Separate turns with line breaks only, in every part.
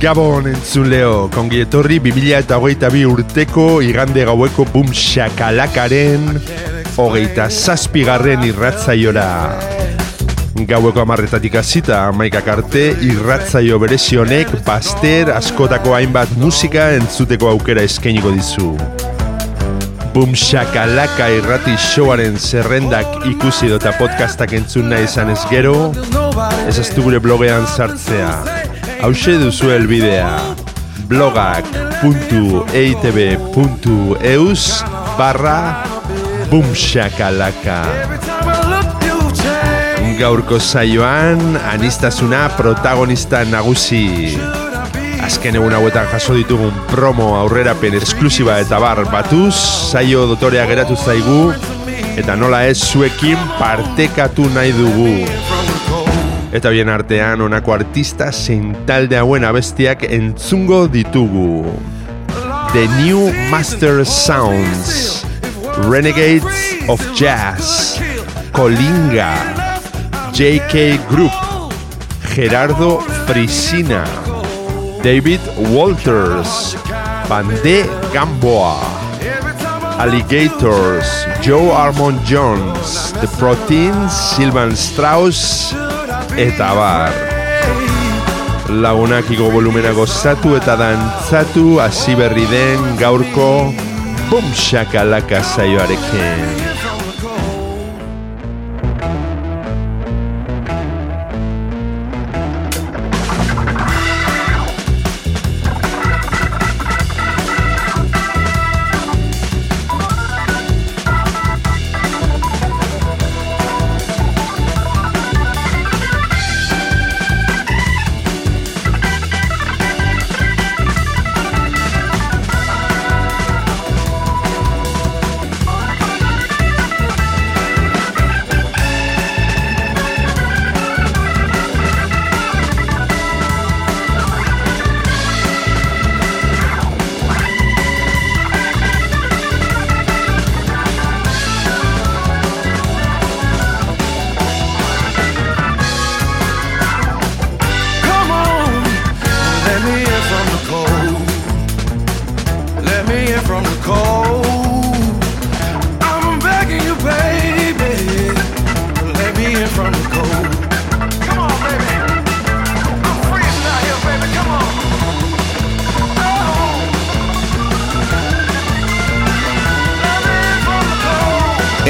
Gabon entzuleo, kongi etorri 2000 eta hogeita bi urteko igande gaueko bum shakalakaren hogeita zazpigarren irratzaiora. Gaueko amarretatik azita, amaikak arte, irratzaio berezionek baster askotako hainbat musika entzuteko aukera eskainiko dizu. Bum shakalaka irrati showaren zerrendak ikusi dota podcastak entzun nahi izan ez gero, ez aztu gure blogean sartzea. Hauxe duzu elbidea blogak.eitb.eus barra bumshakalaka Gaurko zaioan, anistazuna protagonista nagusi. Azken egun hauetan jaso ditugun promo aurrerapen esklusiba eta bar batuz Zaio dotorea geratu zaigu Eta nola ez zuekin partekatu nahi dugu Eta bien artean honako artista zein talde hauen abestiak entzungo ditugu. The New Master Sounds, Renegades of Jazz, Colinga, JK Group, Gerardo Frisina, David Walters, Bande Gamboa, Alligators, Joe Armond Jones, The Proteins, Sylvan Strauss, eta bar. Lagunak igo volumena gozatu eta dantzatu hasi berri den gaurko bum shakalaka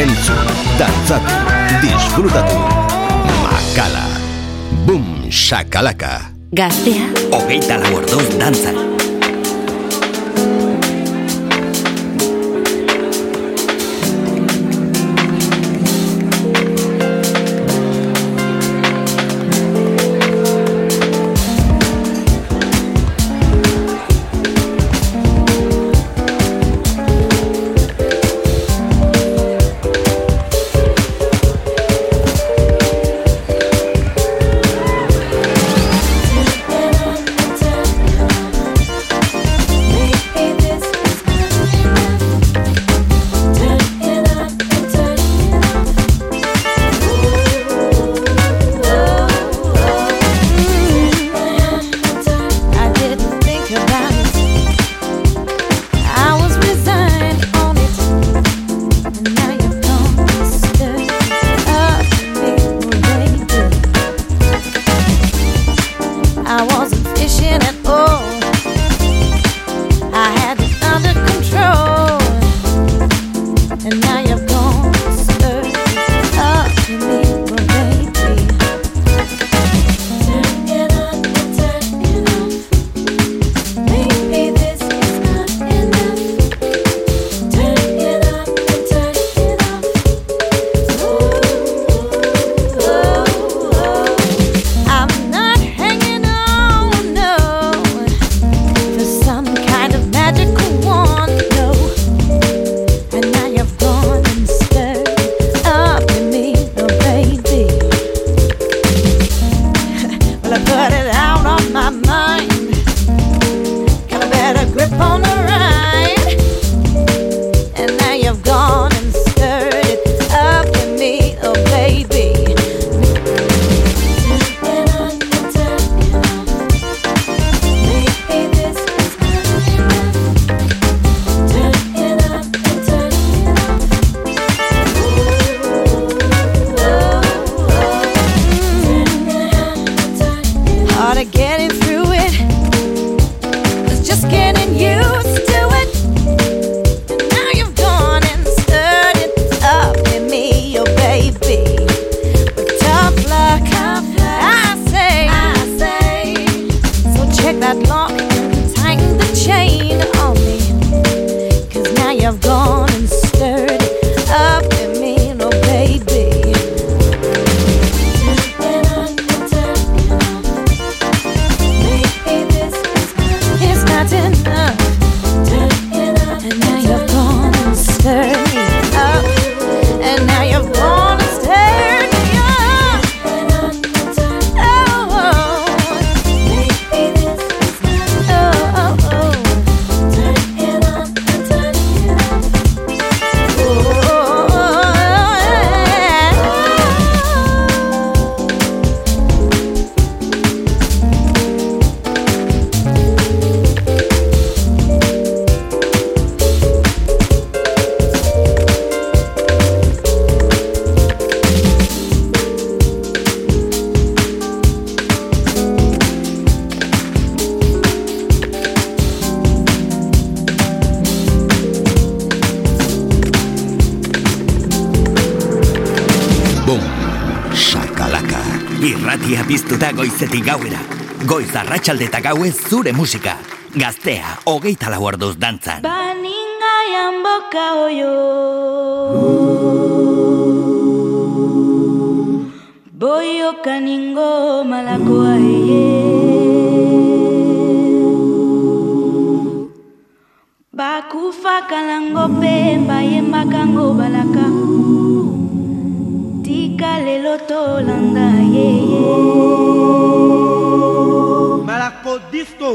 Entzun, dantzatu, disfrutatu. Makala. Boom, shakalaka.
Gaztea.
Hogeita lau orduz dantzan. Goizetik gauera. Goiz arratsalde eta gauez zure musika. Gaztea, hogeita lau orduz dantzan.
Baninga boka oio. Boio kaningo malakoa. Bakufa kalango pe baien bakango balaka. tika lelo tolanda
yeye malako disto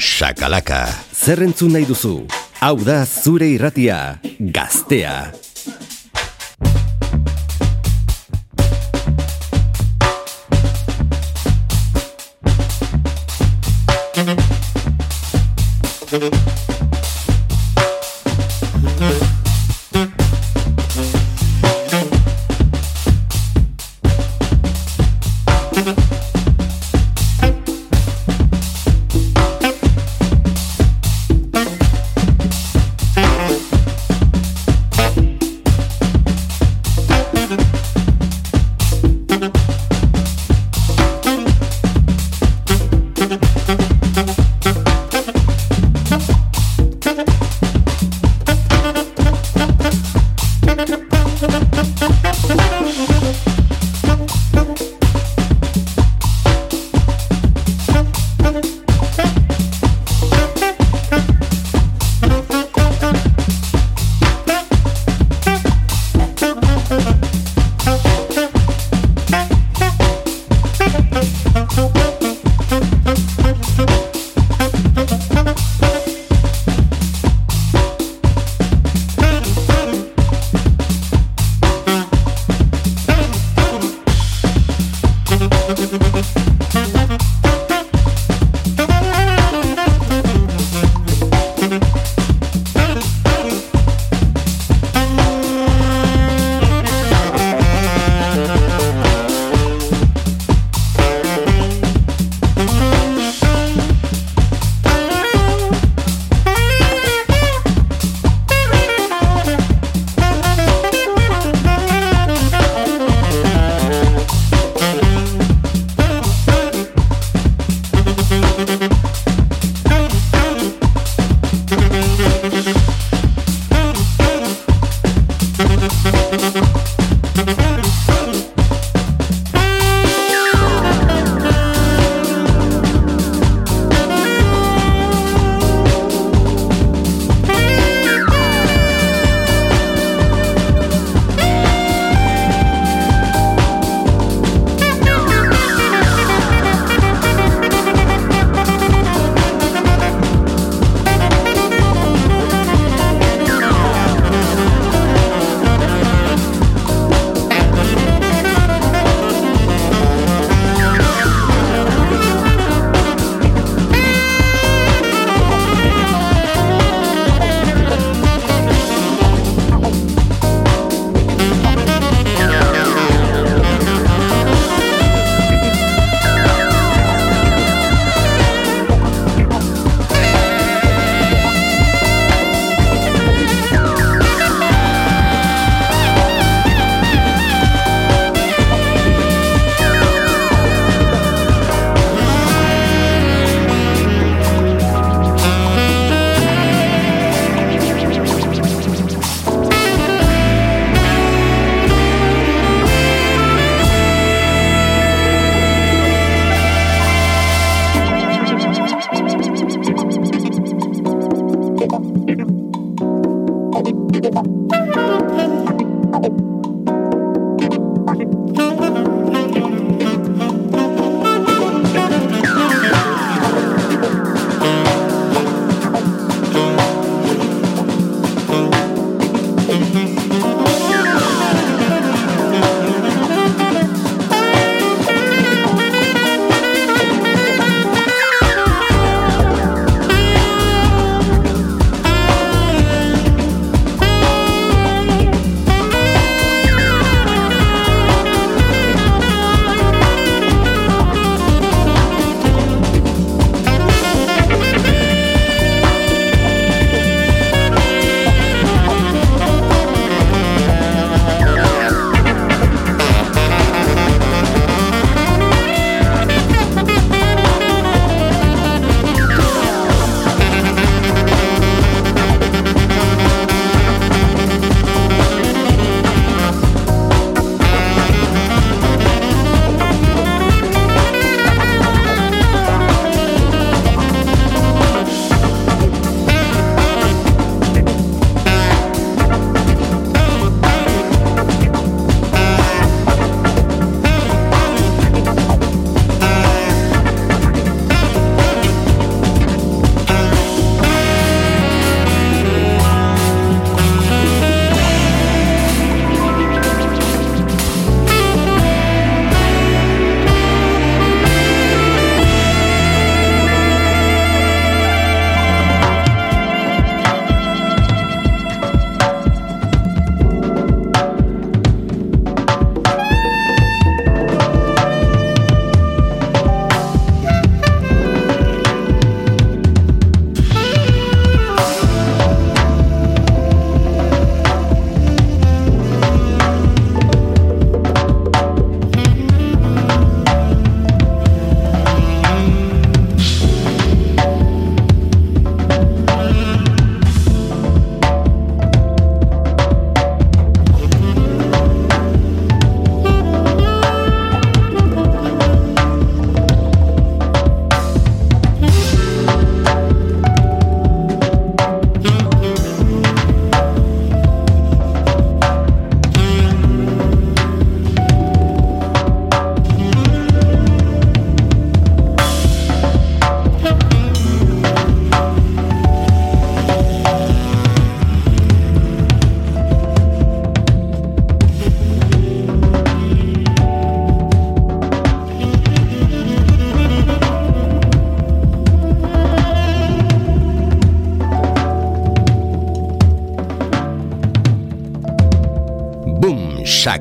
sakalaka. Zer entzun nahi duzu? Hau da zure irratia, gaztea. Thank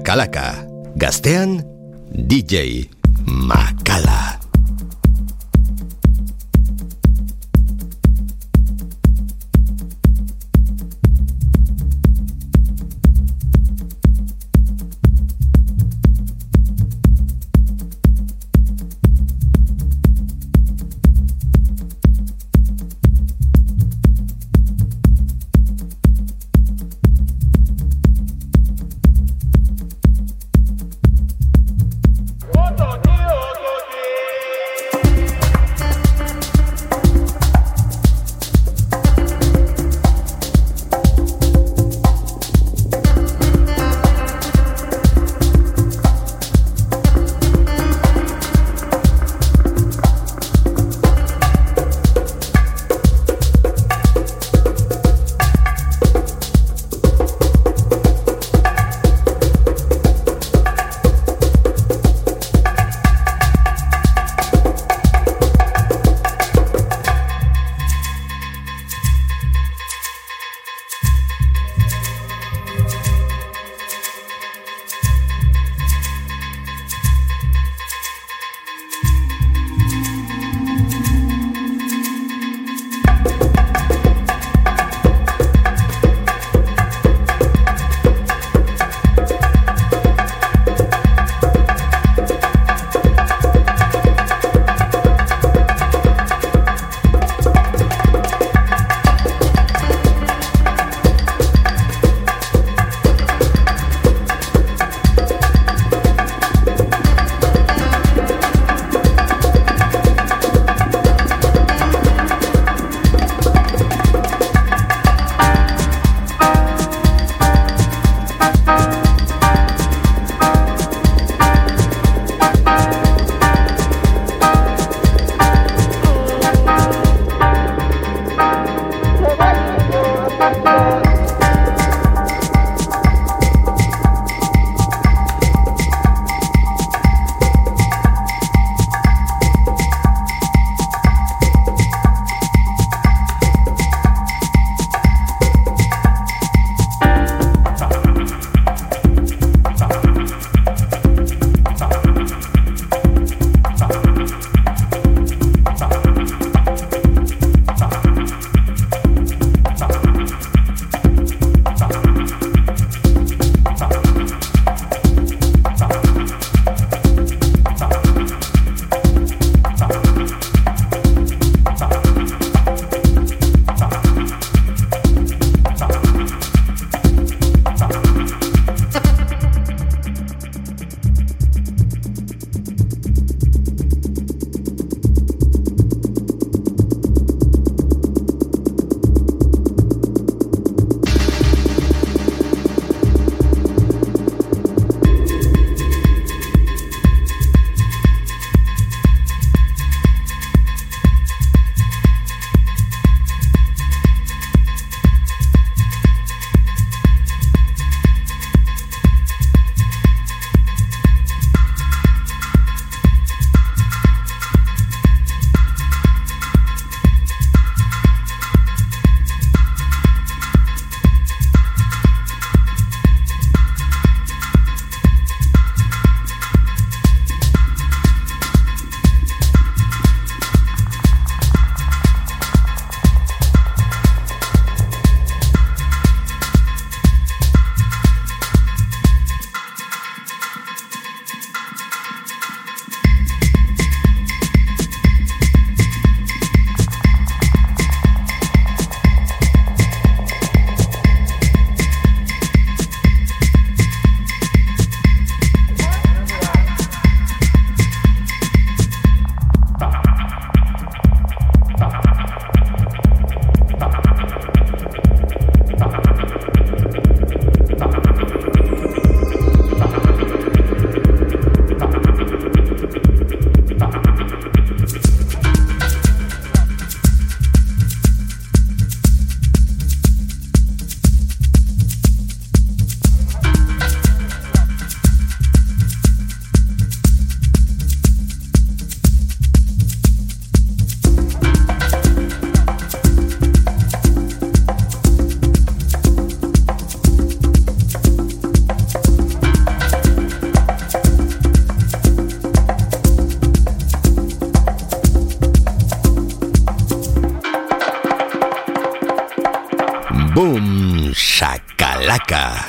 Shakalaka. Gaztean, DJ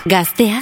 Gaztea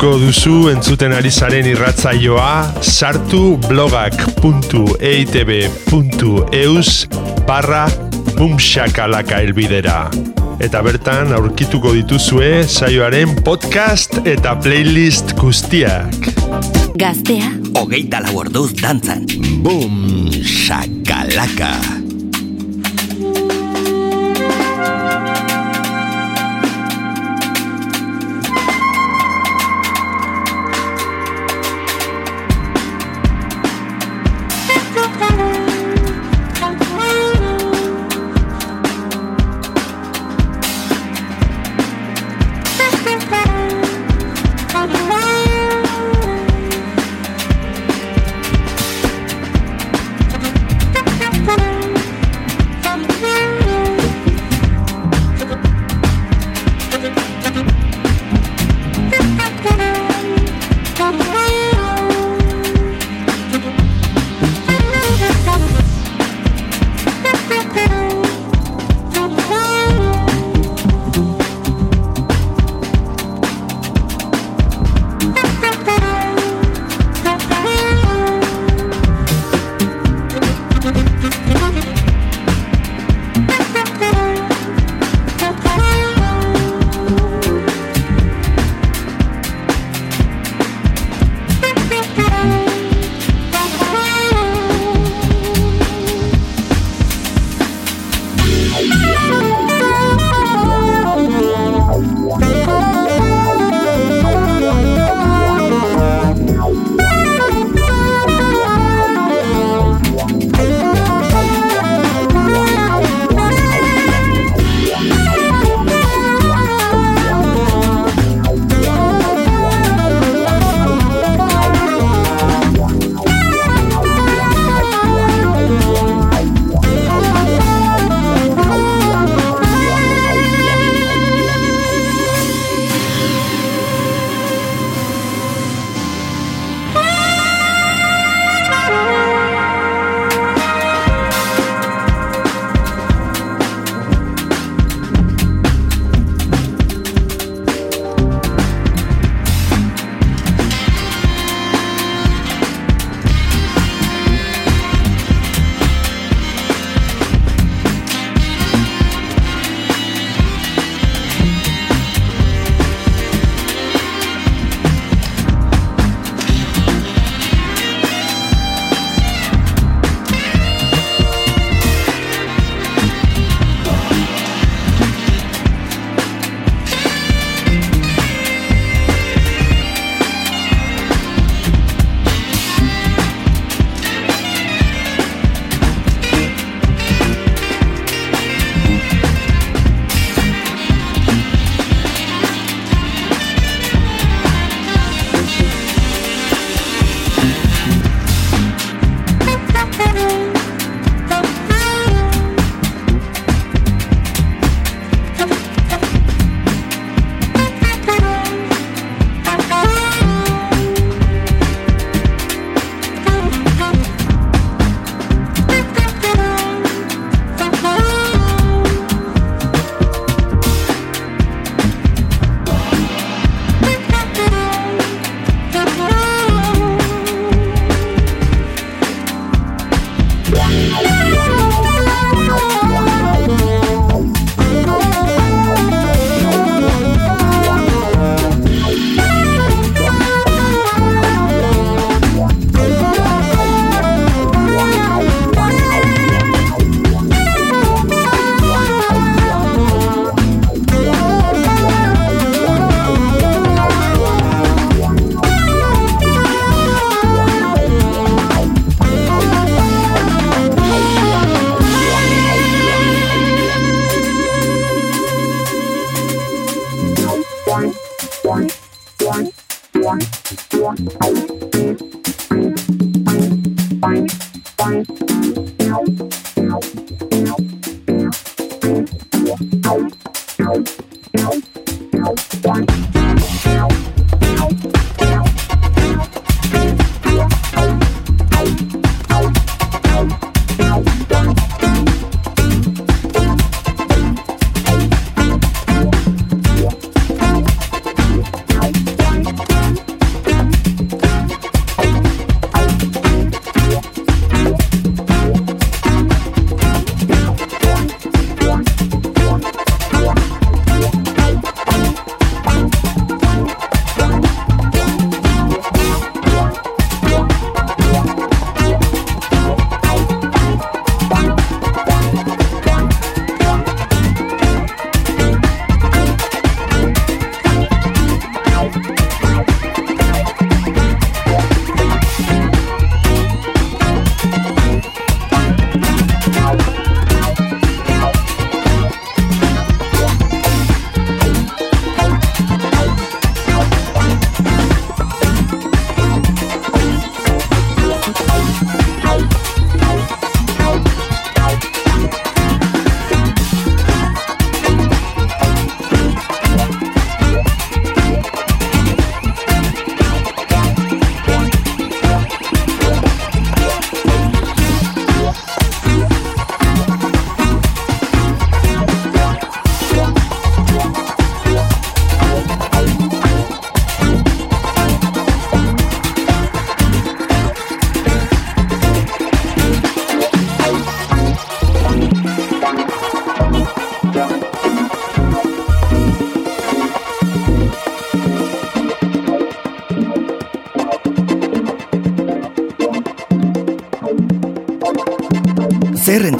jarraituko duzu entzuten arizaren irratzaioa sartu blogak.eitb.eus barra bumxakalaka elbidera. Eta bertan aurkituko dituzue saioaren podcast eta playlist guztiak.
Gaztea,
hogeita laborduz dantzan.
Bum. Bum,
shakalaka.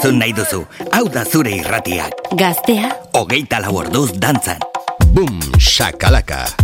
entzun nahi duzu. Hau da zure irratia.
Gaztea.
Ogeita lau orduz dantzan.
Bum, shakalaka.
Bum, shakalaka.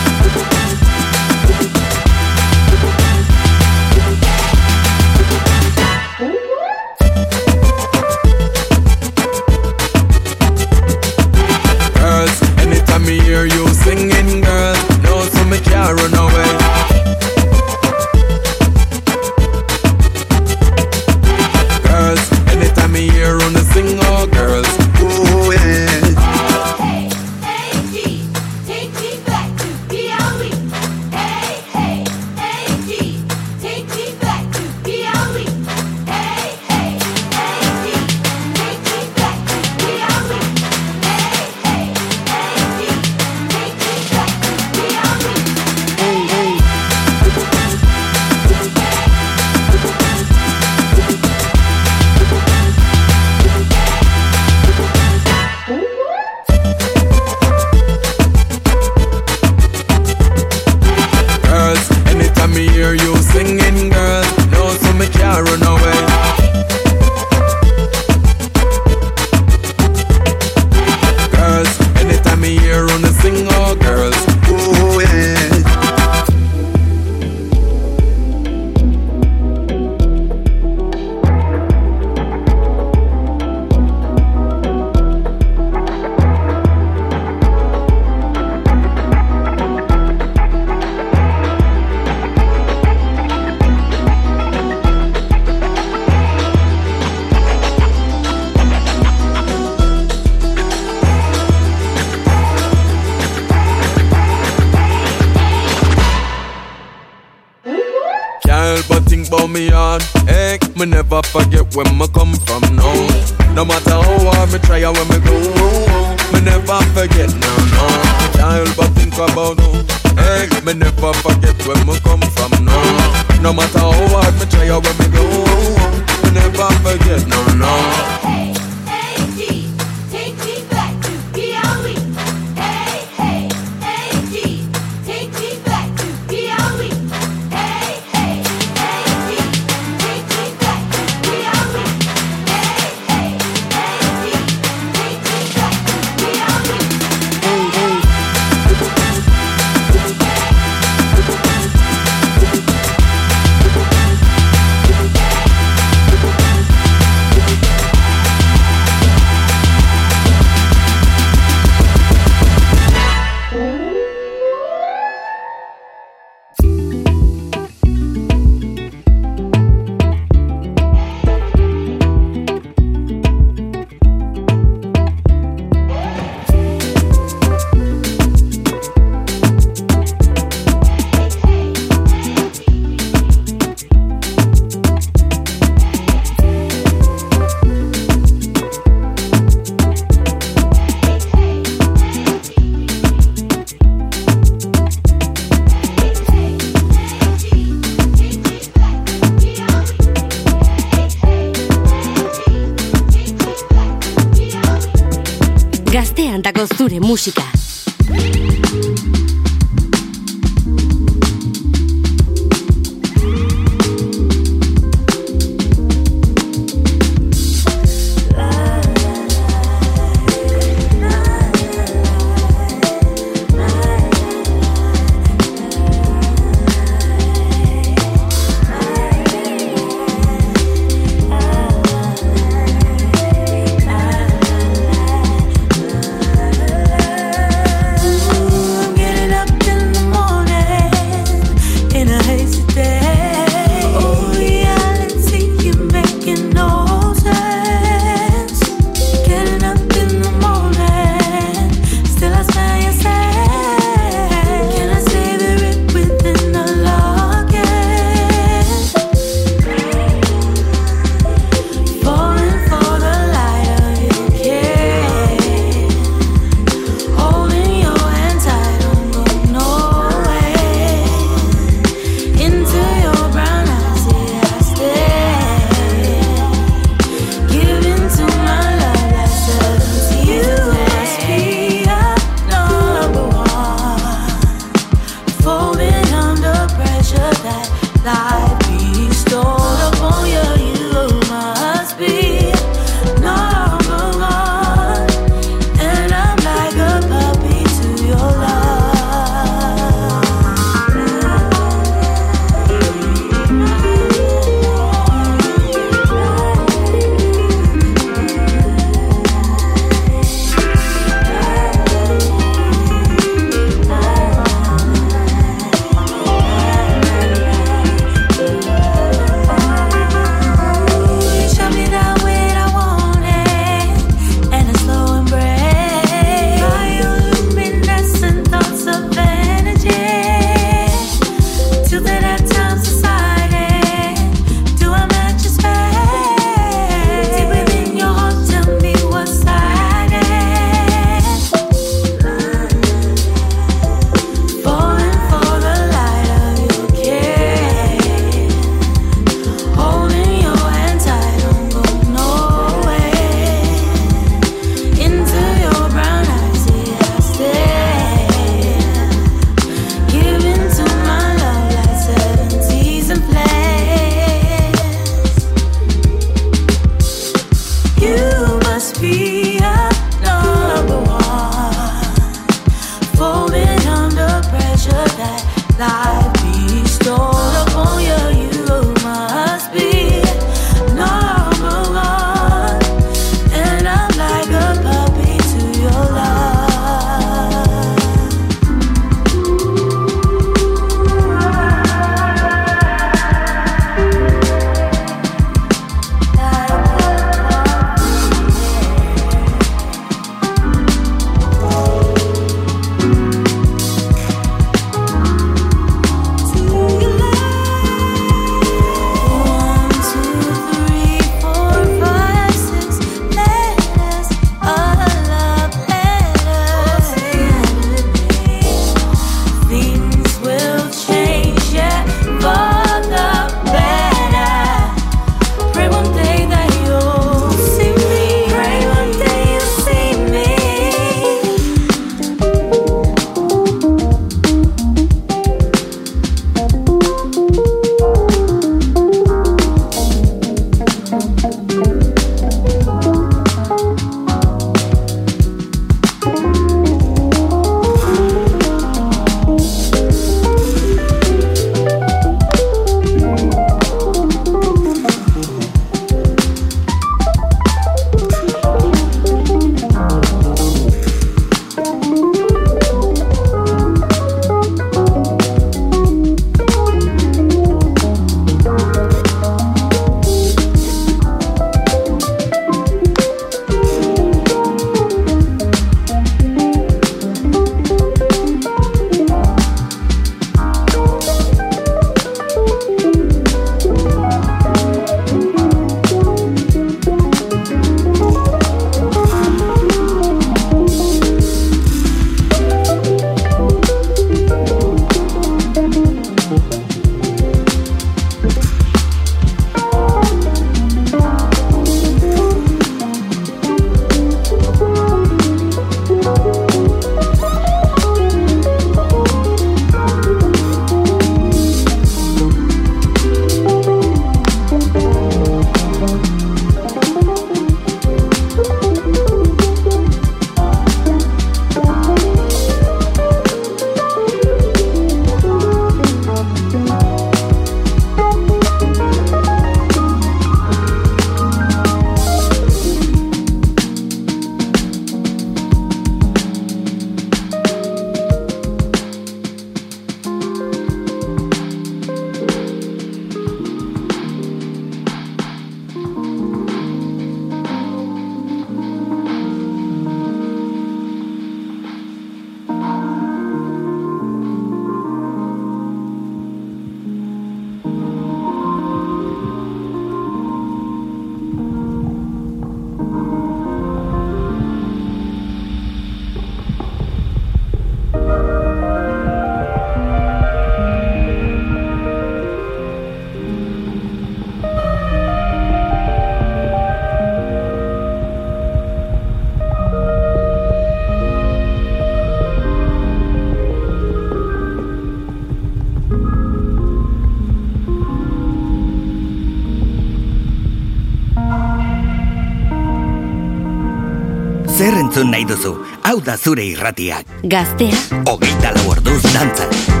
Entzun nahi duzu. Hau da zure irratiak.
Gaztea,
Hogeita lau orduz dantzan.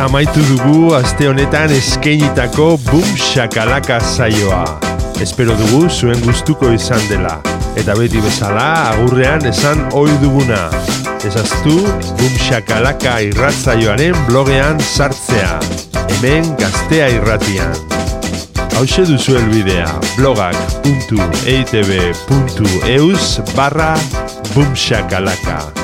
Amaitu dugu aste honetan eskeinitako Boom Shakalaka saioa. Espero dugu zuen gustuko izan dela. Eta beti bezala agurrean esan ohi duguna. Ezaztu Boom Shakalaka irratzaioaren blogean sartzea. Hemen gaztea irratian. Hauxe duzu elbidea blogak.eitb.eus barra boomshakalaka.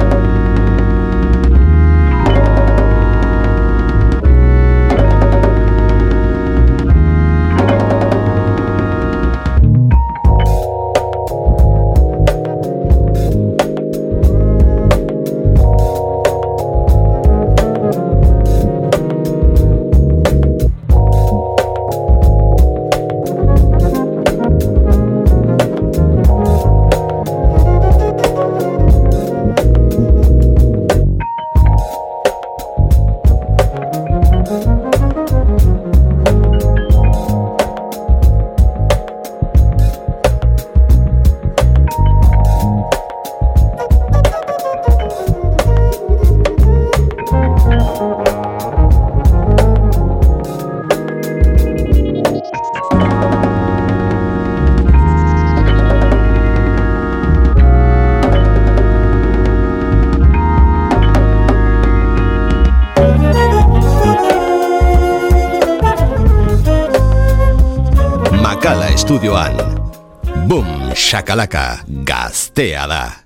Estudioan. Boom, shakalaka, gaztea da.